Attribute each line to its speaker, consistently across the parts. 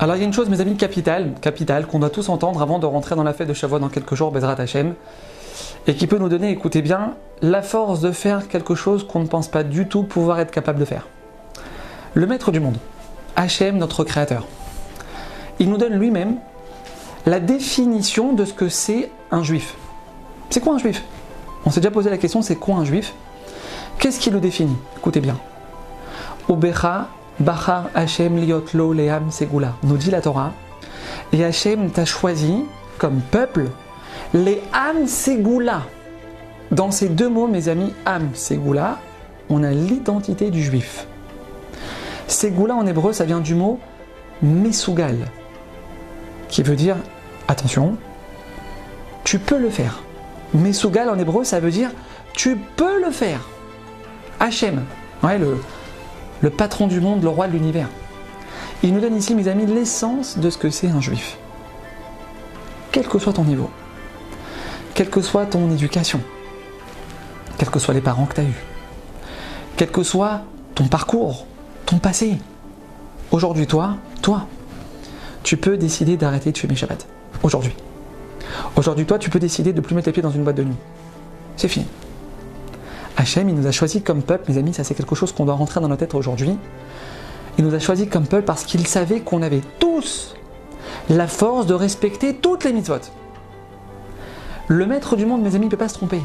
Speaker 1: Alors il y a une chose, mes amis, capitale, capitale, qu'on doit tous entendre avant de rentrer dans la fête de Shavuot dans quelques jours, Bezrat Hashem, et qui peut nous donner, écoutez bien, la force de faire quelque chose qu'on ne pense pas du tout pouvoir être capable de faire. Le maître du monde, Hachem, notre créateur, il nous donne lui-même la définition de ce que c'est un juif. C'est quoi un juif? On s'est déjà posé la question, c'est quoi un juif? Qu'est-ce qui le définit? Écoutez bien. Bachar Hashem liot lo leam segula, nous dit la Torah. Et Hashem t'a choisi comme peuple les Am Segula. Dans ces deux mots, mes amis, Am Segula, on a l'identité du juif. Segula en hébreu, ça vient du mot Mesugal, qui veut dire attention, tu peux le faire. Mesugal en hébreu, ça veut dire tu peux le faire. Hachem, ouais, le, le patron du monde, le roi de l'univers. Il nous donne ici, mes amis, l'essence de ce que c'est un juif. Quel que soit ton niveau, quelle que soit ton éducation, quels que soient les parents que tu as eus, quel que soit ton parcours, ton passé, aujourd'hui, toi, toi, tu peux décider d'arrêter de fumer Shabbat. Aujourd'hui. Aujourd'hui, toi, tu peux décider de plus mettre les pieds dans une boîte de nuit. C'est fini. Hachem, il nous a choisi comme peuple, mes amis, ça c'est quelque chose qu'on doit rentrer dans notre tête aujourd'hui. Il nous a choisi comme peuple parce qu'il savait qu'on avait tous la force de respecter toutes les mitzvot. Le maître du monde, mes amis, ne peut pas se tromper.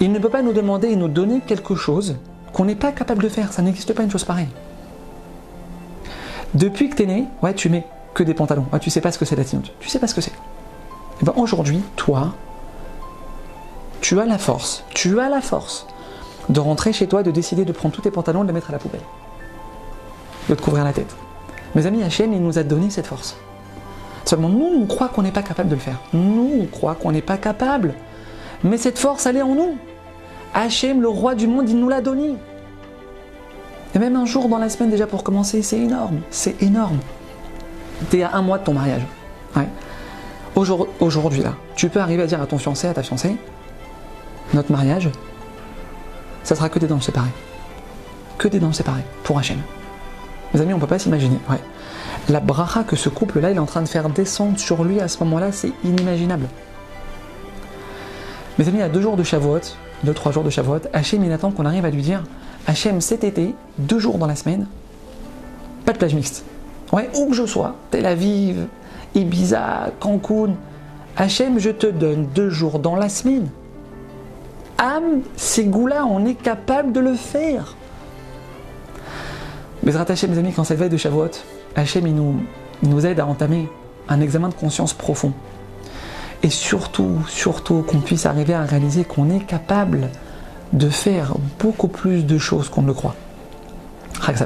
Speaker 1: Il ne peut pas nous demander et nous donner quelque chose qu'on n'est pas capable de faire. Ça n'existe pas une chose pareille. Depuis que tu es né, ouais, tu mets que des pantalons. Ouais, tu sais pas ce que c'est la tinoute. Tu sais pas ce que c'est. Eh ben aujourd'hui, toi, tu as la force. Tu as la force de rentrer chez toi, de décider de prendre tous tes pantalons et de les mettre à la poubelle. De te couvrir la tête. Mes amis, Hachem, il nous a donné cette force. Seulement, nous, on croit qu'on n'est pas capable de le faire. Nous, on croit qu'on n'est pas capable. Mais cette force, elle est en nous. Hachem, le roi du monde, il nous l'a donné. Et même un jour dans la semaine, déjà pour commencer, c'est énorme. C'est énorme. T'es à un mois de ton mariage. Aujourd'hui, là, tu peux arriver à dire à ton fiancé, à ta fiancée, notre mariage, ça sera que des dents séparées. Que des dents séparées pour Hachem. Mes amis, on ne peut pas s'imaginer. Ouais. La bracha que ce couple-là est en train de faire descendre sur lui à ce moment-là, c'est inimaginable. Mes amis, a deux jours de Shavuot, deux, trois jours de Shavuot, Hachem, il attend qu'on arrive à lui dire Hachem, cet été, deux jours dans la semaine, pas de plage mixte. Ouais, où que je sois, Tel Aviv, Ibiza, Cancun, Hachem, je te donne deux jours dans la semaine ces goûts-là, on est capable de le faire. Mais rattacher mes amis, quand c'est le veille de Shavuot, Hachem, il nous, nous aide à entamer un examen de conscience profond. Et surtout, surtout, qu'on puisse arriver à réaliser qu'on est capable de faire beaucoup plus de choses qu'on ne le croit. Chag